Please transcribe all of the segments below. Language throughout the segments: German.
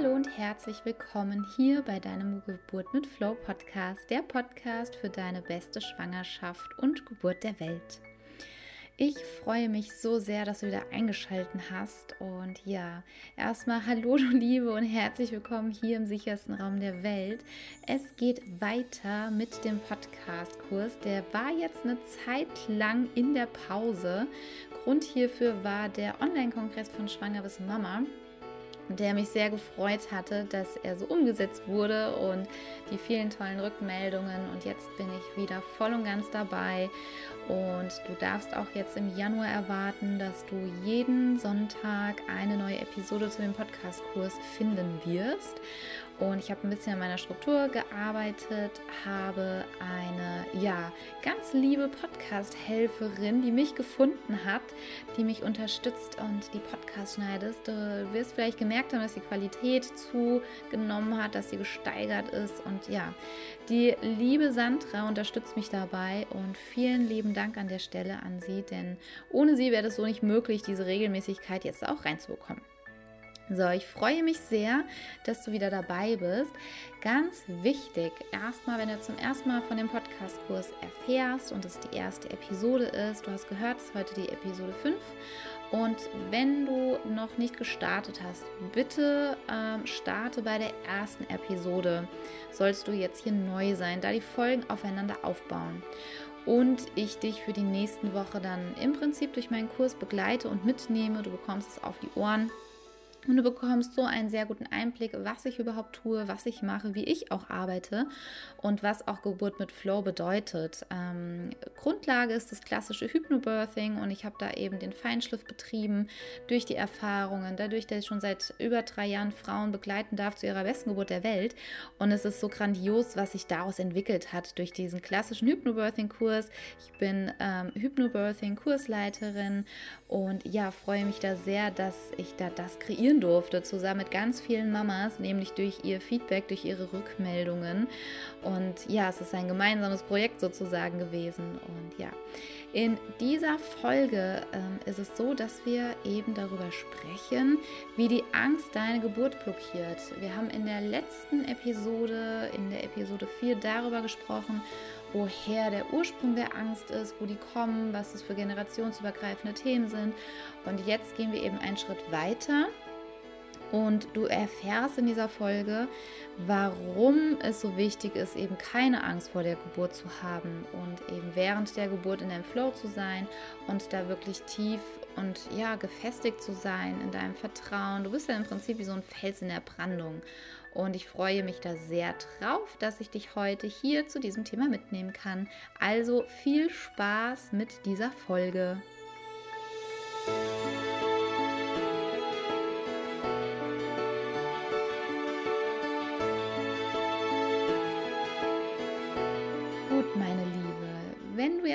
Hallo und herzlich willkommen hier bei deinem Geburt mit Flow Podcast, der Podcast für deine beste Schwangerschaft und Geburt der Welt. Ich freue mich so sehr, dass du wieder eingeschaltet hast. Und ja, erstmal hallo du Liebe und herzlich willkommen hier im sichersten Raum der Welt. Es geht weiter mit dem Podcast-Kurs. Der war jetzt eine Zeit lang in der Pause. Grund hierfür war der Online-Kongress von Schwanger bis Mama der mich sehr gefreut hatte, dass er so umgesetzt wurde und die vielen tollen Rückmeldungen. Und jetzt bin ich wieder voll und ganz dabei. Und du darfst auch jetzt im Januar erwarten, dass du jeden Sonntag eine neue Episode zu dem Podcast-Kurs finden wirst. Und ich habe ein bisschen an meiner Struktur gearbeitet, habe eine ja ganz liebe Podcast-Helferin, die mich gefunden hat, die mich unterstützt und die Podcast schneidest. Du wirst vielleicht gemerkt haben, dass die Qualität zugenommen hat, dass sie gesteigert ist. Und ja, die liebe Sandra unterstützt mich dabei und vielen lieben Dank an der Stelle an sie, denn ohne sie wäre es so nicht möglich, diese Regelmäßigkeit jetzt auch reinzubekommen. So, ich freue mich sehr, dass du wieder dabei bist. Ganz wichtig, erstmal, wenn du zum ersten Mal von dem Podcast-Kurs erfährst und es die erste Episode ist, du hast gehört, es ist heute die Episode 5. Und wenn du noch nicht gestartet hast, bitte ähm, starte bei der ersten Episode. Sollst du jetzt hier neu sein, da die Folgen aufeinander aufbauen und ich dich für die nächsten Woche dann im Prinzip durch meinen Kurs begleite und mitnehme. Du bekommst es auf die Ohren und du bekommst so einen sehr guten Einblick, was ich überhaupt tue, was ich mache, wie ich auch arbeite und was auch Geburt mit Flow bedeutet. Ähm, Grundlage ist das klassische Hypnobirthing und ich habe da eben den Feinschliff betrieben durch die Erfahrungen, dadurch, dass ich schon seit über drei Jahren Frauen begleiten darf zu ihrer besten Geburt der Welt. Und es ist so grandios, was sich daraus entwickelt hat durch diesen klassischen Hypnobirthing-Kurs. Ich bin ähm, Hypnobirthing-Kursleiterin und ja, freue mich da sehr, dass ich da das kreieren durfte, zusammen mit ganz vielen Mamas, nämlich durch ihr Feedback, durch ihre Rückmeldungen. Und ja, es ist ein gemeinsames Projekt sozusagen gewesen. Und ja, in dieser Folge ähm, ist es so, dass wir eben darüber sprechen, wie die Angst deine Geburt blockiert. Wir haben in der letzten Episode, in der Episode 4, darüber gesprochen, woher der Ursprung der Angst ist, wo die kommen, was es für generationsübergreifende Themen sind. Und jetzt gehen wir eben einen Schritt weiter und du erfährst in dieser Folge, warum es so wichtig ist, eben keine Angst vor der Geburt zu haben und eben während der Geburt in deinem Flow zu sein und da wirklich tief und ja, gefestigt zu sein in deinem Vertrauen. Du bist ja im Prinzip wie so ein Fels in der Brandung. Und ich freue mich da sehr drauf, dass ich dich heute hier zu diesem Thema mitnehmen kann. Also viel Spaß mit dieser Folge.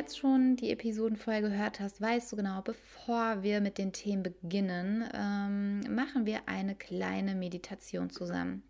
Jetzt schon die Episoden vorher gehört hast, weißt du genau, bevor wir mit den Themen beginnen, ähm, machen wir eine kleine Meditation zusammen.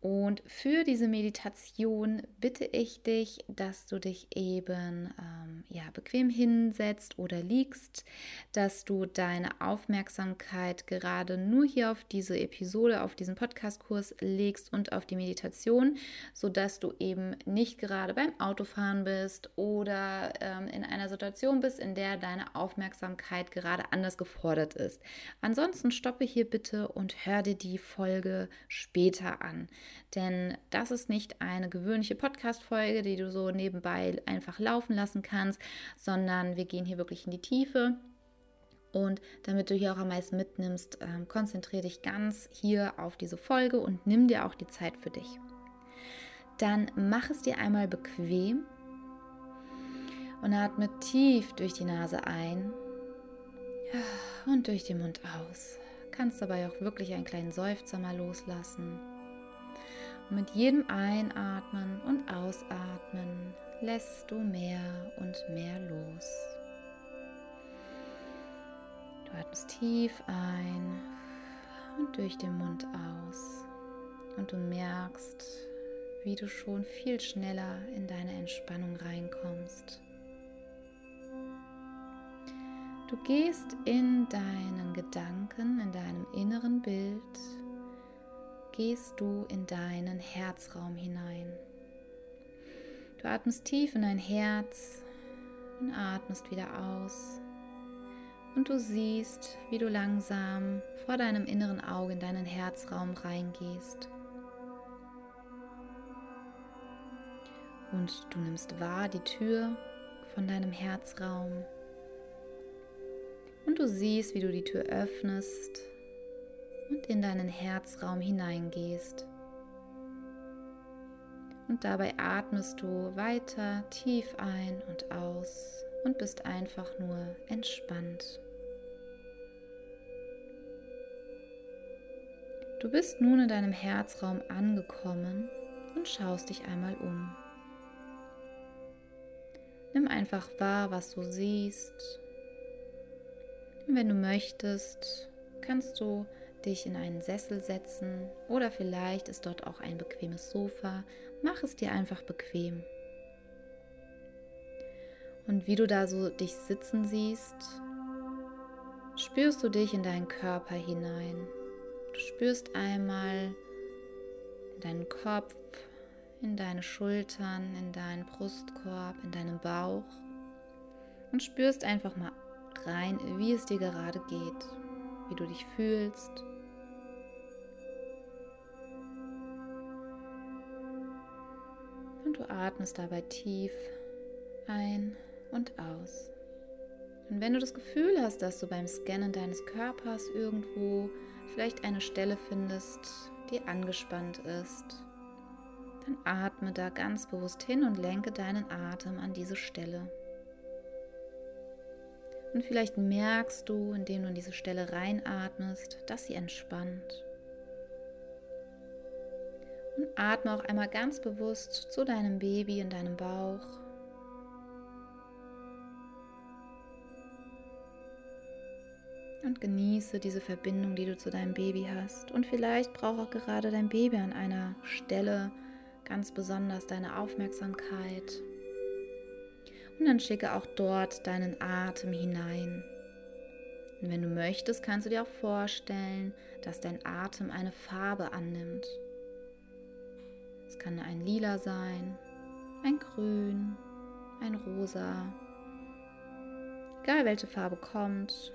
Und für diese Meditation bitte ich dich, dass du dich eben ähm, ja, bequem hinsetzt oder liegst, dass du deine Aufmerksamkeit gerade nur hier auf diese Episode, auf diesen Podcastkurs legst und auf die Meditation, sodass du eben nicht gerade beim Autofahren bist oder ähm, in einer Situation bist, in der deine Aufmerksamkeit gerade anders gefordert ist. Ansonsten stoppe hier bitte und hör dir die Folge später an. Denn das ist nicht eine gewöhnliche Podcast-Folge, die du so nebenbei einfach laufen lassen kannst, sondern wir gehen hier wirklich in die Tiefe. Und damit du hier auch am meisten mitnimmst, äh, konzentriere dich ganz hier auf diese Folge und nimm dir auch die Zeit für dich. Dann mach es dir einmal bequem und atme tief durch die Nase ein und durch den Mund aus. Kannst dabei auch wirklich einen kleinen Seufzer mal loslassen. Mit jedem Einatmen und Ausatmen lässt du mehr und mehr los. Du atmest tief ein und durch den Mund aus. Und du merkst, wie du schon viel schneller in deine Entspannung reinkommst. Du gehst in deinen Gedanken, in deinem inneren Bild gehst du in deinen Herzraum hinein. Du atmest tief in dein Herz und atmest wieder aus. Und du siehst, wie du langsam vor deinem inneren Auge in deinen Herzraum reingehst. Und du nimmst wahr die Tür von deinem Herzraum. Und du siehst, wie du die Tür öffnest und in deinen Herzraum hineingehst. Und dabei atmest du weiter tief ein und aus und bist einfach nur entspannt. Du bist nun in deinem Herzraum angekommen und schaust dich einmal um. Nimm einfach wahr, was du siehst. Wenn du möchtest, kannst du dich in einen Sessel setzen oder vielleicht ist dort auch ein bequemes Sofa. Mach es dir einfach bequem. Und wie du da so dich sitzen siehst, spürst du dich in deinen Körper hinein. Du spürst einmal in deinen Kopf, in deine Schultern, in deinen Brustkorb, in deinen Bauch und spürst einfach mal rein, wie es dir gerade geht, wie du dich fühlst. Du atmest dabei tief ein und aus. Und wenn du das Gefühl hast, dass du beim Scannen deines Körpers irgendwo vielleicht eine Stelle findest, die angespannt ist, dann atme da ganz bewusst hin und lenke deinen Atem an diese Stelle. Und vielleicht merkst du, indem du in diese Stelle reinatmest, dass sie entspannt. Und atme auch einmal ganz bewusst zu deinem Baby in deinem Bauch. Und genieße diese Verbindung, die du zu deinem Baby hast. Und vielleicht braucht auch gerade dein Baby an einer Stelle ganz besonders deine Aufmerksamkeit. Und dann schicke auch dort deinen Atem hinein. Und wenn du möchtest, kannst du dir auch vorstellen, dass dein Atem eine Farbe annimmt. Es kann ein Lila sein, ein Grün, ein Rosa. Egal welche Farbe kommt,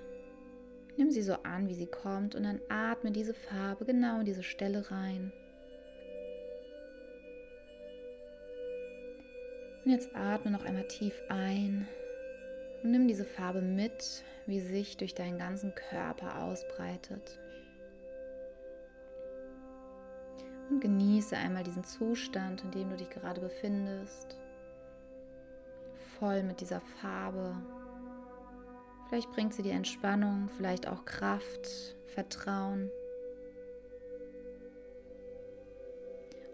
nimm sie so an, wie sie kommt und dann atme diese Farbe genau in diese Stelle rein. Und jetzt atme noch einmal tief ein und nimm diese Farbe mit, wie sich durch deinen ganzen Körper ausbreitet. Und genieße einmal diesen Zustand, in dem du dich gerade befindest. Voll mit dieser Farbe. Vielleicht bringt sie dir Entspannung, vielleicht auch Kraft, Vertrauen.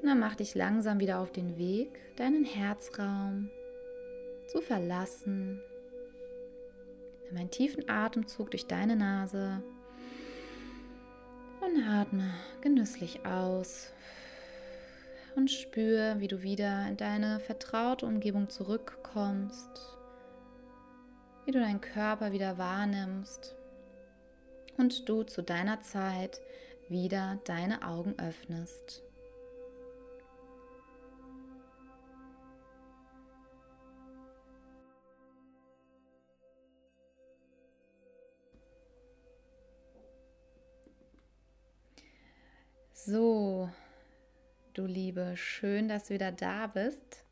Und dann mach dich langsam wieder auf den Weg, deinen Herzraum zu verlassen. Nimm einen tiefen Atemzug durch deine Nase und atme genüsslich aus. Und spür, wie du wieder in deine vertraute Umgebung zurückkommst, wie du deinen Körper wieder wahrnimmst und du zu deiner Zeit wieder deine Augen öffnest. So, du Liebe, schön, dass du wieder da bist.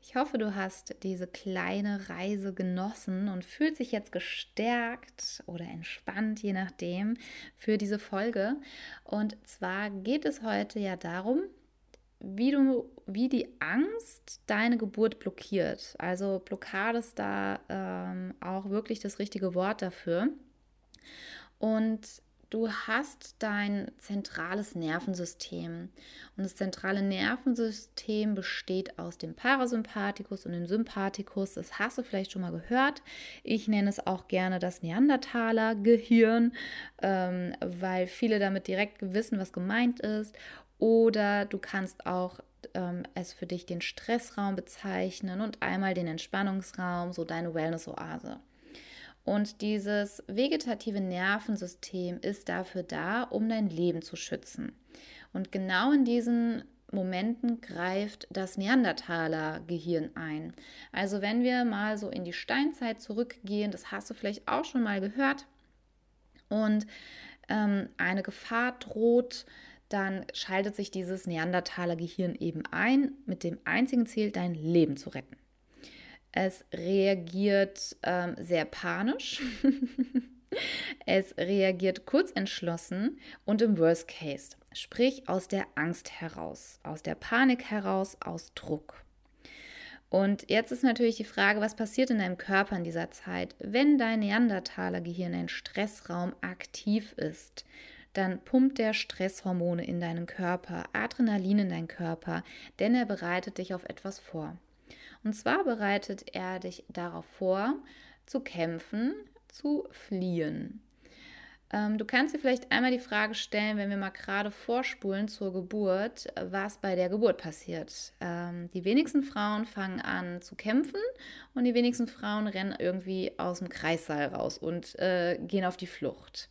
Ich hoffe, du hast diese kleine Reise genossen und fühlst dich jetzt gestärkt oder entspannt, je nachdem, für diese Folge. Und zwar geht es heute ja darum, wie du, wie die Angst deine Geburt blockiert. Also Blockade ist da ähm, auch wirklich das richtige Wort dafür. Und Du hast dein zentrales Nervensystem. Und das zentrale Nervensystem besteht aus dem Parasympathikus und dem Sympathikus. Das hast du vielleicht schon mal gehört. Ich nenne es auch gerne das Neandertaler-Gehirn, ähm, weil viele damit direkt wissen, was gemeint ist. Oder du kannst auch ähm, es für dich den Stressraum bezeichnen und einmal den Entspannungsraum, so deine Wellness-Oase. Und dieses vegetative Nervensystem ist dafür da, um dein Leben zu schützen. Und genau in diesen Momenten greift das Neandertaler-Gehirn ein. Also wenn wir mal so in die Steinzeit zurückgehen, das hast du vielleicht auch schon mal gehört, und ähm, eine Gefahr droht, dann schaltet sich dieses Neandertaler-Gehirn eben ein, mit dem einzigen Ziel, dein Leben zu retten. Es reagiert ähm, sehr panisch. es reagiert kurzentschlossen und im Worst Case, sprich aus der Angst heraus, aus der Panik heraus, aus Druck. Und jetzt ist natürlich die Frage, was passiert in deinem Körper in dieser Zeit? Wenn dein Neandertaler-Gehirn ein Stressraum aktiv ist, dann pumpt der Stresshormone in deinen Körper, Adrenalin in deinen Körper, denn er bereitet dich auf etwas vor. Und zwar bereitet er dich darauf vor, zu kämpfen, zu fliehen. Ähm, du kannst dir vielleicht einmal die Frage stellen, wenn wir mal gerade vorspulen zur Geburt, was bei der Geburt passiert. Ähm, die wenigsten Frauen fangen an zu kämpfen und die wenigsten Frauen rennen irgendwie aus dem Kreissaal raus und äh, gehen auf die Flucht.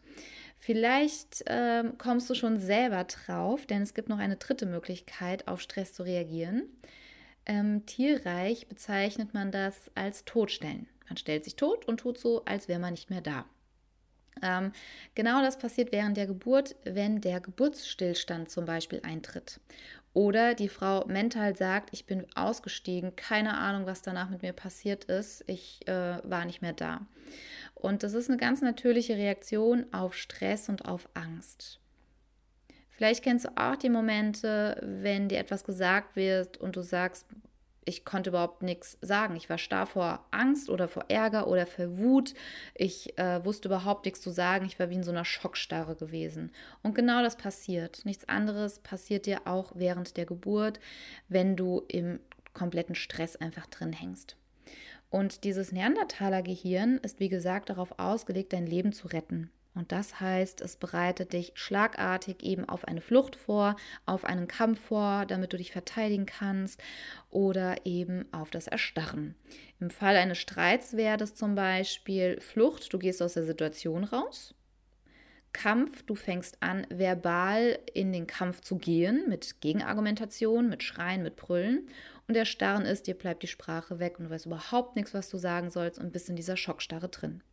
Vielleicht ähm, kommst du schon selber drauf, denn es gibt noch eine dritte Möglichkeit, auf Stress zu reagieren. Ähm, tierreich bezeichnet man das als Todstellen. Man stellt sich tot und tut so, als wäre man nicht mehr da. Ähm, genau das passiert während der Geburt, wenn der Geburtsstillstand zum Beispiel eintritt. Oder die Frau mental sagt, ich bin ausgestiegen, keine Ahnung, was danach mit mir passiert ist, ich äh, war nicht mehr da. Und das ist eine ganz natürliche Reaktion auf Stress und auf Angst. Vielleicht kennst du auch die Momente, wenn dir etwas gesagt wird und du sagst, ich konnte überhaupt nichts sagen. Ich war starr vor Angst oder vor Ärger oder vor Wut. Ich äh, wusste überhaupt nichts zu sagen. Ich war wie in so einer Schockstarre gewesen. Und genau das passiert. Nichts anderes passiert dir auch während der Geburt, wenn du im kompletten Stress einfach drin hängst. Und dieses Neandertaler-Gehirn ist, wie gesagt, darauf ausgelegt, dein Leben zu retten. Und das heißt, es bereitet dich schlagartig eben auf eine Flucht vor, auf einen Kampf vor, damit du dich verteidigen kannst oder eben auf das Erstarren. Im Fall eines Streits wäre das zum Beispiel Flucht, du gehst aus der Situation raus. Kampf, du fängst an, verbal in den Kampf zu gehen, mit Gegenargumentation, mit Schreien, mit Brüllen. Und Erstarren ist, dir bleibt die Sprache weg und du weißt überhaupt nichts, was du sagen sollst und bist in dieser Schockstarre drin.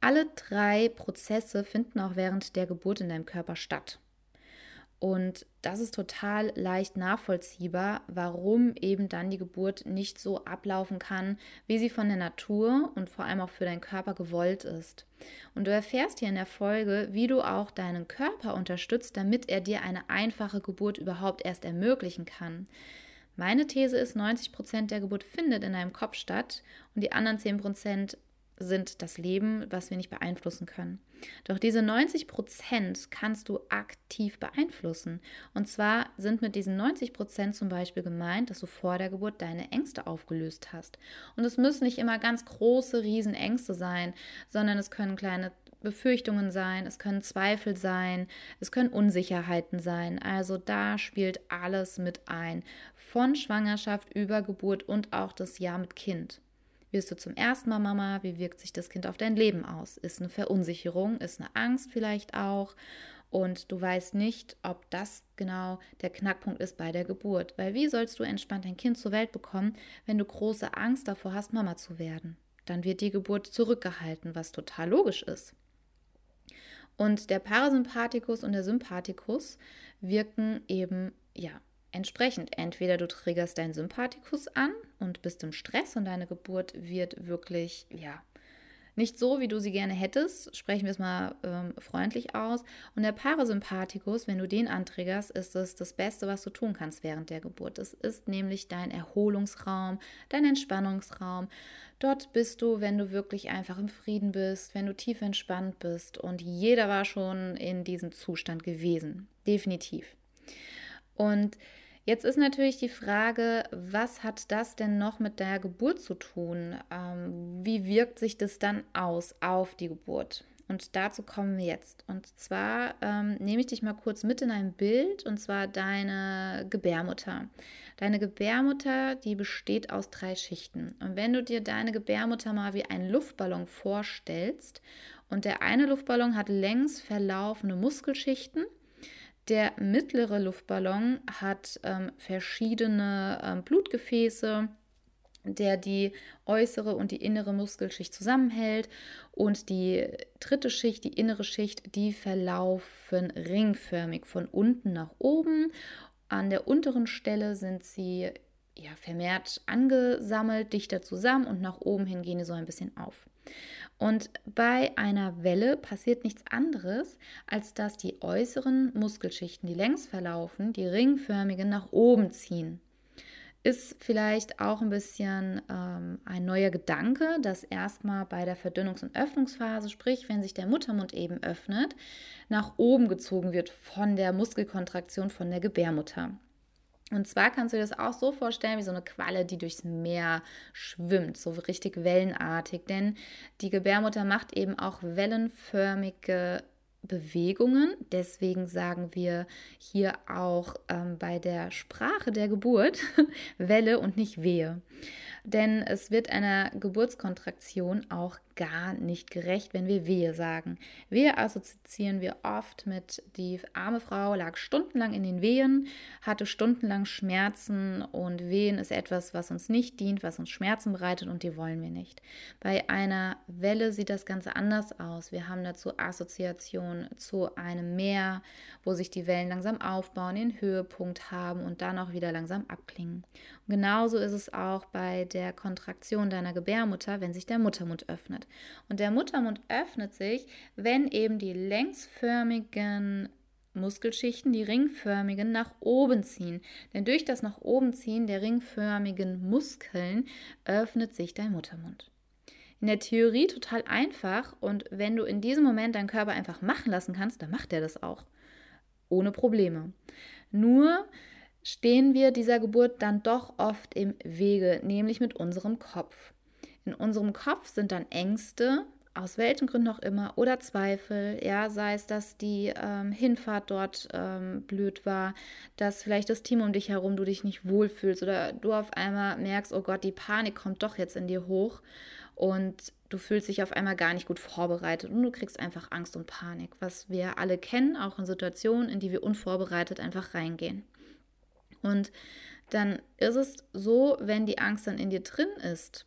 Alle drei Prozesse finden auch während der Geburt in deinem Körper statt. Und das ist total leicht nachvollziehbar, warum eben dann die Geburt nicht so ablaufen kann, wie sie von der Natur und vor allem auch für deinen Körper gewollt ist. Und du erfährst hier in der Folge, wie du auch deinen Körper unterstützt, damit er dir eine einfache Geburt überhaupt erst ermöglichen kann. Meine These ist, 90 Prozent der Geburt findet in deinem Kopf statt und die anderen 10 Prozent sind das Leben, was wir nicht beeinflussen können. Doch diese 90 Prozent kannst du aktiv beeinflussen. Und zwar sind mit diesen 90 Prozent zum Beispiel gemeint, dass du vor der Geburt deine Ängste aufgelöst hast. Und es müssen nicht immer ganz große Riesenängste sein, sondern es können kleine Befürchtungen sein, es können Zweifel sein, es können Unsicherheiten sein. Also da spielt alles mit ein. Von Schwangerschaft über Geburt und auch das Jahr mit Kind. Wirst du zum ersten Mal Mama? Wie wirkt sich das Kind auf dein Leben aus? Ist eine Verunsicherung? Ist eine Angst vielleicht auch? Und du weißt nicht, ob das genau der Knackpunkt ist bei der Geburt. Weil wie sollst du entspannt ein Kind zur Welt bekommen, wenn du große Angst davor hast, Mama zu werden? Dann wird die Geburt zurückgehalten, was total logisch ist. Und der Parasympathikus und der Sympathikus wirken eben ja entsprechend. Entweder du triggerst deinen Sympathikus an und bist im Stress und deine Geburt wird wirklich, ja, nicht so, wie du sie gerne hättest, sprechen wir es mal ähm, freundlich aus. Und der Parasympathikus, wenn du den antriggerst, ist es das Beste, was du tun kannst während der Geburt. Es ist nämlich dein Erholungsraum, dein Entspannungsraum. Dort bist du, wenn du wirklich einfach im Frieden bist, wenn du tief entspannt bist. Und jeder war schon in diesem Zustand gewesen. Definitiv. Und Jetzt ist natürlich die Frage, was hat das denn noch mit der Geburt zu tun? Ähm, wie wirkt sich das dann aus auf die Geburt? Und dazu kommen wir jetzt. Und zwar ähm, nehme ich dich mal kurz mit in ein Bild, und zwar deine Gebärmutter. Deine Gebärmutter, die besteht aus drei Schichten. Und wenn du dir deine Gebärmutter mal wie einen Luftballon vorstellst, und der eine Luftballon hat längs verlaufende Muskelschichten, der mittlere Luftballon hat ähm, verschiedene ähm, Blutgefäße, der die äußere und die innere Muskelschicht zusammenhält. Und die dritte Schicht, die innere Schicht, die verlaufen ringförmig von unten nach oben. An der unteren Stelle sind sie ja, vermehrt angesammelt, dichter zusammen und nach oben hin gehen die so ein bisschen auf. Und bei einer Welle passiert nichts anderes, als dass die äußeren Muskelschichten, die längs verlaufen, die ringförmigen nach oben ziehen ist vielleicht auch ein bisschen ähm, ein neuer Gedanke, dass erstmal bei der Verdünnungs- und Öffnungsphase, sprich wenn sich der Muttermund eben öffnet, nach oben gezogen wird von der Muskelkontraktion von der Gebärmutter. Und zwar kannst du dir das auch so vorstellen wie so eine Qualle, die durchs Meer schwimmt, so richtig wellenartig. Denn die Gebärmutter macht eben auch wellenförmige Bewegungen. Deswegen sagen wir hier auch ähm, bei der Sprache der Geburt Welle und nicht Wehe. Denn es wird einer Geburtskontraktion auch gar nicht gerecht, wenn wir Wehe sagen. Wehe assoziieren wir oft mit, die arme Frau lag stundenlang in den Wehen, hatte stundenlang Schmerzen und Wehen ist etwas, was uns nicht dient, was uns Schmerzen bereitet und die wollen wir nicht. Bei einer Welle sieht das Ganze anders aus. Wir haben dazu Assoziation zu einem Meer, wo sich die Wellen langsam aufbauen, den Höhepunkt haben und dann auch wieder langsam abklingen. Und genauso ist es auch bei der Kontraktion deiner Gebärmutter, wenn sich der Muttermund öffnet. Und der Muttermund öffnet sich, wenn eben die längsförmigen Muskelschichten, die ringförmigen, nach oben ziehen. Denn durch das nach oben ziehen der ringförmigen Muskeln öffnet sich dein Muttermund. In der Theorie total einfach und wenn du in diesem Moment deinen Körper einfach machen lassen kannst, dann macht er das auch. Ohne Probleme. Nur stehen wir dieser Geburt dann doch oft im Wege, nämlich mit unserem Kopf. In unserem Kopf sind dann Ängste, aus welchen Gründen auch immer, oder Zweifel, ja, sei es, dass die ähm, Hinfahrt dort ähm, blöd war, dass vielleicht das Team um dich herum du dich nicht wohlfühlst oder du auf einmal merkst, oh Gott, die Panik kommt doch jetzt in dir hoch und du fühlst dich auf einmal gar nicht gut vorbereitet und du kriegst einfach Angst und Panik, was wir alle kennen, auch in Situationen, in die wir unvorbereitet einfach reingehen. Und dann ist es so, wenn die Angst dann in dir drin ist,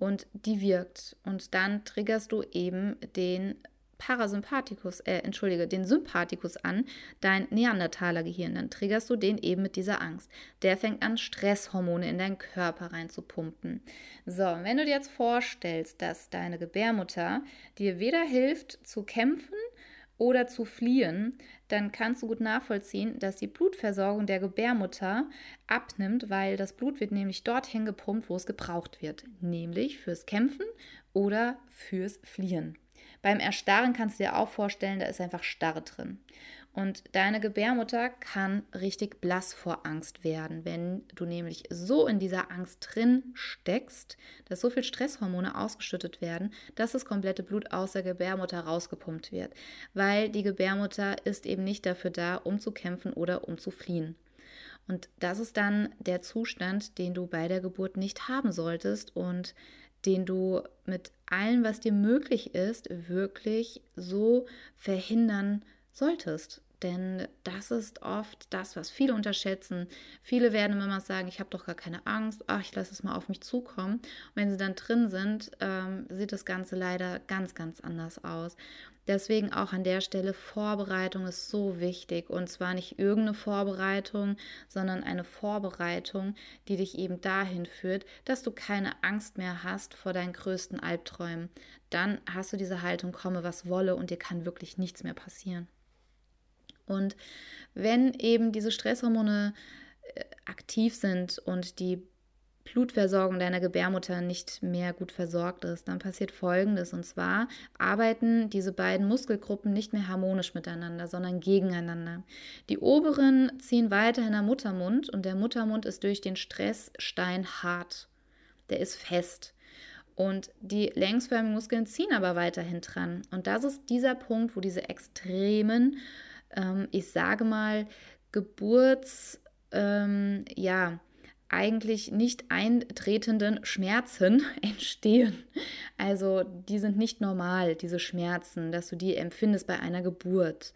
und die wirkt. Und dann triggerst du eben den Parasympathikus, äh, entschuldige, den Sympathikus an, dein Neandertaler Gehirn. Dann triggerst du den eben mit dieser Angst. Der fängt an, Stresshormone in deinen Körper reinzupumpen. So, wenn du dir jetzt vorstellst, dass deine Gebärmutter dir weder hilft zu kämpfen oder zu fliehen, dann kannst du gut nachvollziehen, dass die Blutversorgung der Gebärmutter abnimmt, weil das Blut wird nämlich dorthin gepumpt, wo es gebraucht wird, nämlich fürs Kämpfen oder fürs Fliehen. Beim Erstarren kannst du dir auch vorstellen, da ist einfach Starre drin. Und deine Gebärmutter kann richtig blass vor Angst werden, wenn du nämlich so in dieser Angst drin steckst, dass so viel Stresshormone ausgeschüttet werden, dass das komplette Blut aus der Gebärmutter rausgepumpt wird. Weil die Gebärmutter ist eben nicht dafür da, um zu kämpfen oder um zu fliehen. Und das ist dann der Zustand, den du bei der Geburt nicht haben solltest und den du mit allem, was dir möglich ist, wirklich so verhindern solltest. Denn das ist oft das, was viele unterschätzen. Viele werden immer sagen, ich habe doch gar keine Angst, ach, ich lasse es mal auf mich zukommen. Und wenn sie dann drin sind, ähm, sieht das Ganze leider ganz, ganz anders aus. Deswegen auch an der Stelle Vorbereitung ist so wichtig. Und zwar nicht irgendeine Vorbereitung, sondern eine Vorbereitung, die dich eben dahin führt, dass du keine Angst mehr hast vor deinen größten Albträumen. Dann hast du diese Haltung, komme was wolle und dir kann wirklich nichts mehr passieren. Und wenn eben diese Stresshormone äh, aktiv sind und die Blutversorgung deiner Gebärmutter nicht mehr gut versorgt ist, dann passiert Folgendes. Und zwar arbeiten diese beiden Muskelgruppen nicht mehr harmonisch miteinander, sondern gegeneinander. Die oberen ziehen weiterhin am Muttermund und der Muttermund ist durch den Stress steinhart. Der ist fest. Und die längsförmigen Muskeln ziehen aber weiterhin dran. Und das ist dieser Punkt, wo diese extremen, ähm, ich sage mal, Geburts, ähm, ja, eigentlich nicht eintretenden Schmerzen entstehen. Also die sind nicht normal, diese Schmerzen, dass du die empfindest bei einer Geburt.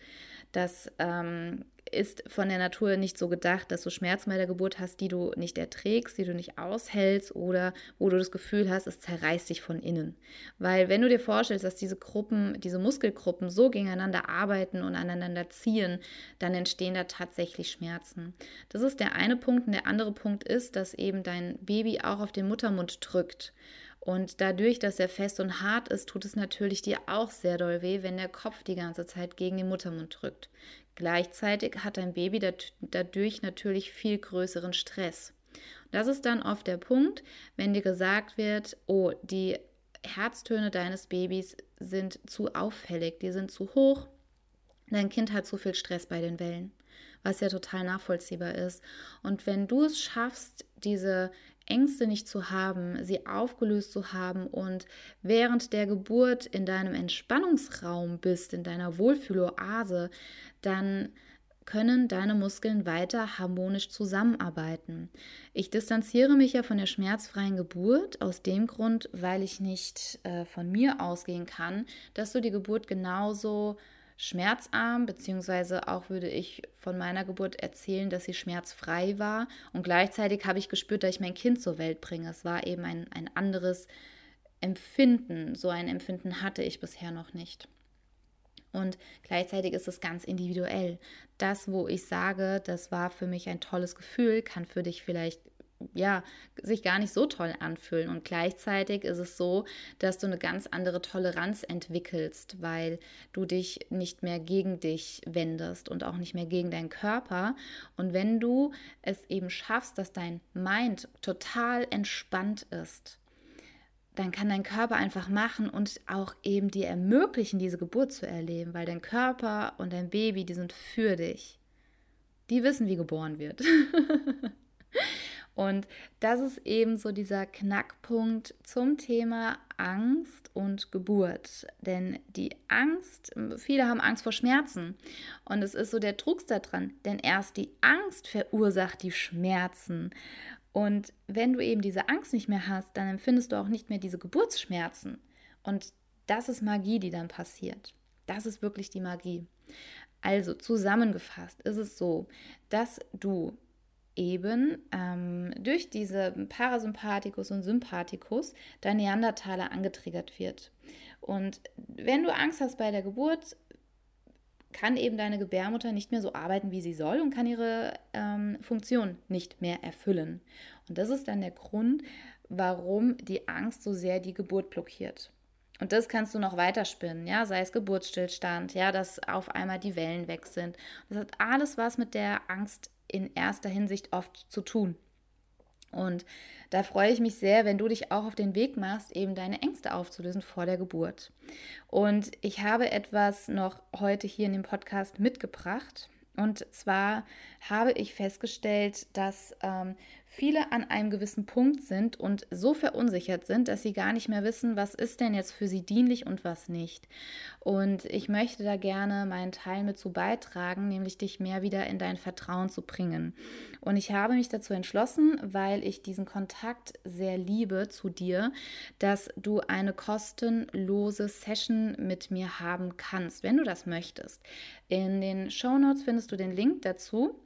Das ähm, ist von der Natur nicht so gedacht, dass du Schmerzen bei der Geburt hast, die du nicht erträgst, die du nicht aushältst oder wo du das Gefühl hast, es zerreißt dich von innen. Weil wenn du dir vorstellst, dass diese Gruppen, diese Muskelgruppen so gegeneinander arbeiten und aneinander ziehen, dann entstehen da tatsächlich Schmerzen. Das ist der eine Punkt. Und der andere Punkt ist, dass eben dein Baby auch auf den Muttermund drückt. Und dadurch, dass er fest und hart ist, tut es natürlich dir auch sehr doll weh, wenn der Kopf die ganze Zeit gegen den Muttermund drückt. Gleichzeitig hat dein Baby dadurch natürlich viel größeren Stress. Das ist dann oft der Punkt, wenn dir gesagt wird, oh, die Herztöne deines Babys sind zu auffällig, die sind zu hoch, dein Kind hat zu viel Stress bei den Wellen, was ja total nachvollziehbar ist. Und wenn du es schaffst, diese Ängste nicht zu haben, sie aufgelöst zu haben und während der Geburt in deinem Entspannungsraum bist, in deiner Wohlfühloase, dann können deine Muskeln weiter harmonisch zusammenarbeiten. Ich distanziere mich ja von der schmerzfreien Geburt aus dem Grund, weil ich nicht äh, von mir ausgehen kann, dass du die Geburt genauso schmerzarm, beziehungsweise auch würde ich von meiner Geburt erzählen, dass sie schmerzfrei war. Und gleichzeitig habe ich gespürt, dass ich mein Kind zur Welt bringe. Es war eben ein, ein anderes Empfinden. So ein Empfinden hatte ich bisher noch nicht. Und gleichzeitig ist es ganz individuell. Das, wo ich sage, das war für mich ein tolles Gefühl, kann für dich vielleicht ja, sich gar nicht so toll anfühlen. Und gleichzeitig ist es so, dass du eine ganz andere Toleranz entwickelst, weil du dich nicht mehr gegen dich wendest und auch nicht mehr gegen deinen Körper. Und wenn du es eben schaffst, dass dein Mind total entspannt ist, dann kann dein Körper einfach machen und auch eben dir ermöglichen, diese Geburt zu erleben, weil dein Körper und dein Baby, die sind für dich. Die wissen, wie geboren wird. Und das ist eben so dieser Knackpunkt zum Thema Angst und Geburt. Denn die Angst, viele haben Angst vor Schmerzen. Und es ist so der Trug's daran, denn erst die Angst verursacht die Schmerzen. Und wenn du eben diese Angst nicht mehr hast, dann empfindest du auch nicht mehr diese Geburtsschmerzen. Und das ist Magie, die dann passiert. Das ist wirklich die Magie. Also zusammengefasst ist es so, dass du eben ähm, durch diese Parasympathikus und Sympathikus dein Neandertaler angetriggert wird. Und wenn du Angst hast bei der Geburt, kann eben deine Gebärmutter nicht mehr so arbeiten, wie sie soll und kann ihre ähm, Funktion nicht mehr erfüllen. Und das ist dann der Grund, warum die Angst so sehr die Geburt blockiert. Und das kannst du noch weiterspinnen, ja, sei es Geburtsstillstand, ja, dass auf einmal die Wellen weg sind. Das hat alles was mit der Angst in erster Hinsicht oft zu tun. Und da freue ich mich sehr, wenn du dich auch auf den Weg machst, eben deine Ängste aufzulösen vor der Geburt. Und ich habe etwas noch heute hier in dem Podcast mitgebracht. Und zwar habe ich festgestellt, dass ähm, viele an einem gewissen Punkt sind und so verunsichert sind, dass sie gar nicht mehr wissen, was ist denn jetzt für sie dienlich und was nicht. Und ich möchte da gerne meinen Teil mit zu beitragen, nämlich dich mehr wieder in dein Vertrauen zu bringen. Und ich habe mich dazu entschlossen, weil ich diesen Kontakt sehr liebe zu dir, dass du eine kostenlose Session mit mir haben kannst, wenn du das möchtest. In den Show Notes findest du den Link dazu.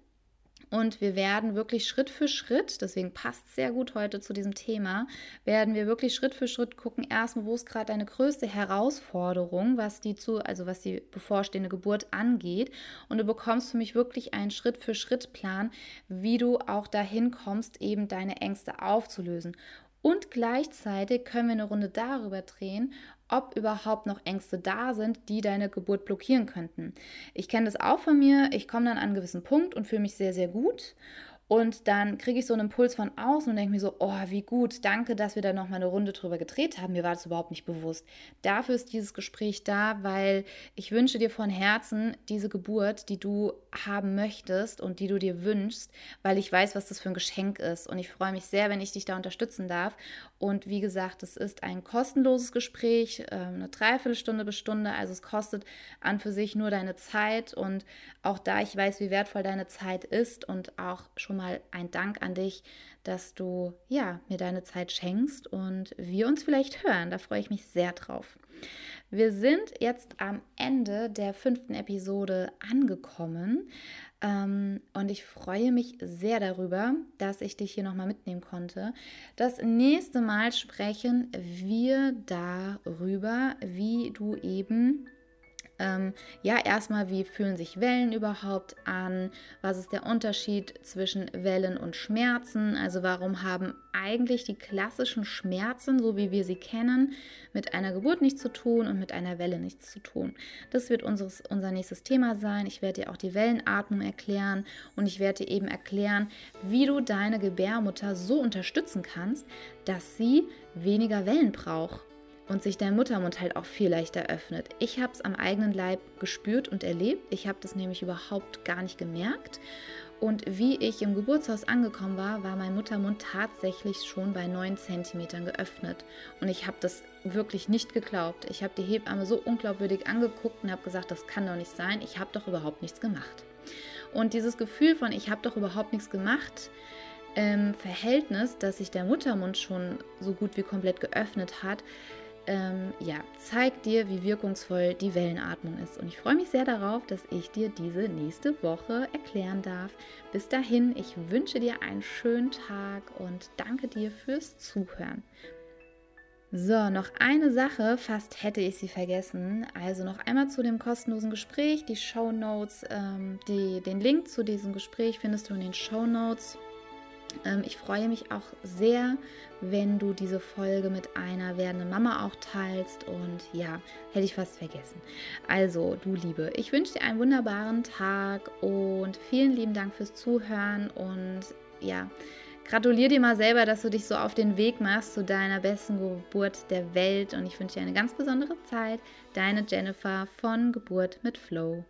Und wir werden wirklich Schritt für Schritt, deswegen passt sehr gut heute zu diesem Thema, werden wir wirklich Schritt für Schritt gucken, erstmal, wo ist gerade deine größte Herausforderung, was die zu, also was die bevorstehende Geburt angeht. Und du bekommst für mich wirklich einen Schritt für Schritt Plan, wie du auch dahin kommst, eben deine Ängste aufzulösen. Und gleichzeitig können wir eine Runde darüber drehen, ob überhaupt noch Ängste da sind, die deine Geburt blockieren könnten. Ich kenne das auch von mir. Ich komme dann an einen gewissen Punkt und fühle mich sehr, sehr gut. Und dann kriege ich so einen Impuls von außen und denke mir so, oh, wie gut, danke, dass wir da nochmal eine Runde drüber gedreht haben. Mir war das überhaupt nicht bewusst. Dafür ist dieses Gespräch da, weil ich wünsche dir von Herzen diese Geburt, die du haben möchtest und die du dir wünschst, weil ich weiß, was das für ein Geschenk ist. Und ich freue mich sehr, wenn ich dich da unterstützen darf. Und wie gesagt, es ist ein kostenloses Gespräch, ähm, eine Dreiviertelstunde bis Stunde. Also es kostet an für sich nur deine Zeit. Und auch da ich weiß, wie wertvoll deine Zeit ist und auch schon mal ein Dank an dich, dass du ja mir deine Zeit schenkst und wir uns vielleicht hören. Da freue ich mich sehr drauf. Wir sind jetzt am Ende der fünften Episode angekommen. Ähm, und ich freue mich sehr darüber, dass ich dich hier nochmal mitnehmen konnte. Das nächste Mal sprechen wir darüber, wie du eben ähm, ja, erstmal, wie fühlen sich Wellen überhaupt an? Was ist der Unterschied zwischen Wellen und Schmerzen? Also warum haben eigentlich die klassischen Schmerzen, so wie wir sie kennen, mit einer Geburt nichts zu tun und mit einer Welle nichts zu tun? Das wird unseres, unser nächstes Thema sein. Ich werde dir auch die Wellenatmung erklären und ich werde dir eben erklären, wie du deine Gebärmutter so unterstützen kannst, dass sie weniger Wellen braucht und sich dein Muttermund halt auch viel leichter öffnet. Ich habe es am eigenen Leib gespürt und erlebt. Ich habe das nämlich überhaupt gar nicht gemerkt. Und wie ich im Geburtshaus angekommen war, war mein Muttermund tatsächlich schon bei 9 cm geöffnet. Und ich habe das wirklich nicht geglaubt. Ich habe die Hebamme so unglaubwürdig angeguckt und habe gesagt, das kann doch nicht sein. Ich habe doch überhaupt nichts gemacht. Und dieses Gefühl von, ich habe doch überhaupt nichts gemacht, im Verhältnis, dass sich der Muttermund schon so gut wie komplett geöffnet hat, ähm, ja, zeigt dir, wie wirkungsvoll die Wellenatmung ist. Und ich freue mich sehr darauf, dass ich dir diese nächste Woche erklären darf. Bis dahin, ich wünsche dir einen schönen Tag und danke dir fürs Zuhören. So, noch eine Sache, fast hätte ich sie vergessen. Also noch einmal zu dem kostenlosen Gespräch, die Show Notes, ähm, den Link zu diesem Gespräch findest du in den Show Notes. Ähm, ich freue mich auch sehr, wenn du diese Folge mit einer werdenden Mama auch teilst. Und ja, hätte ich fast vergessen. Also, du Liebe, ich wünsche dir einen wunderbaren Tag und vielen lieben Dank fürs Zuhören. Und ja, gratuliere dir mal selber, dass du dich so auf den Weg machst zu deiner besten Geburt der Welt. Und ich wünsche dir eine ganz besondere Zeit. Deine Jennifer von Geburt mit Flow.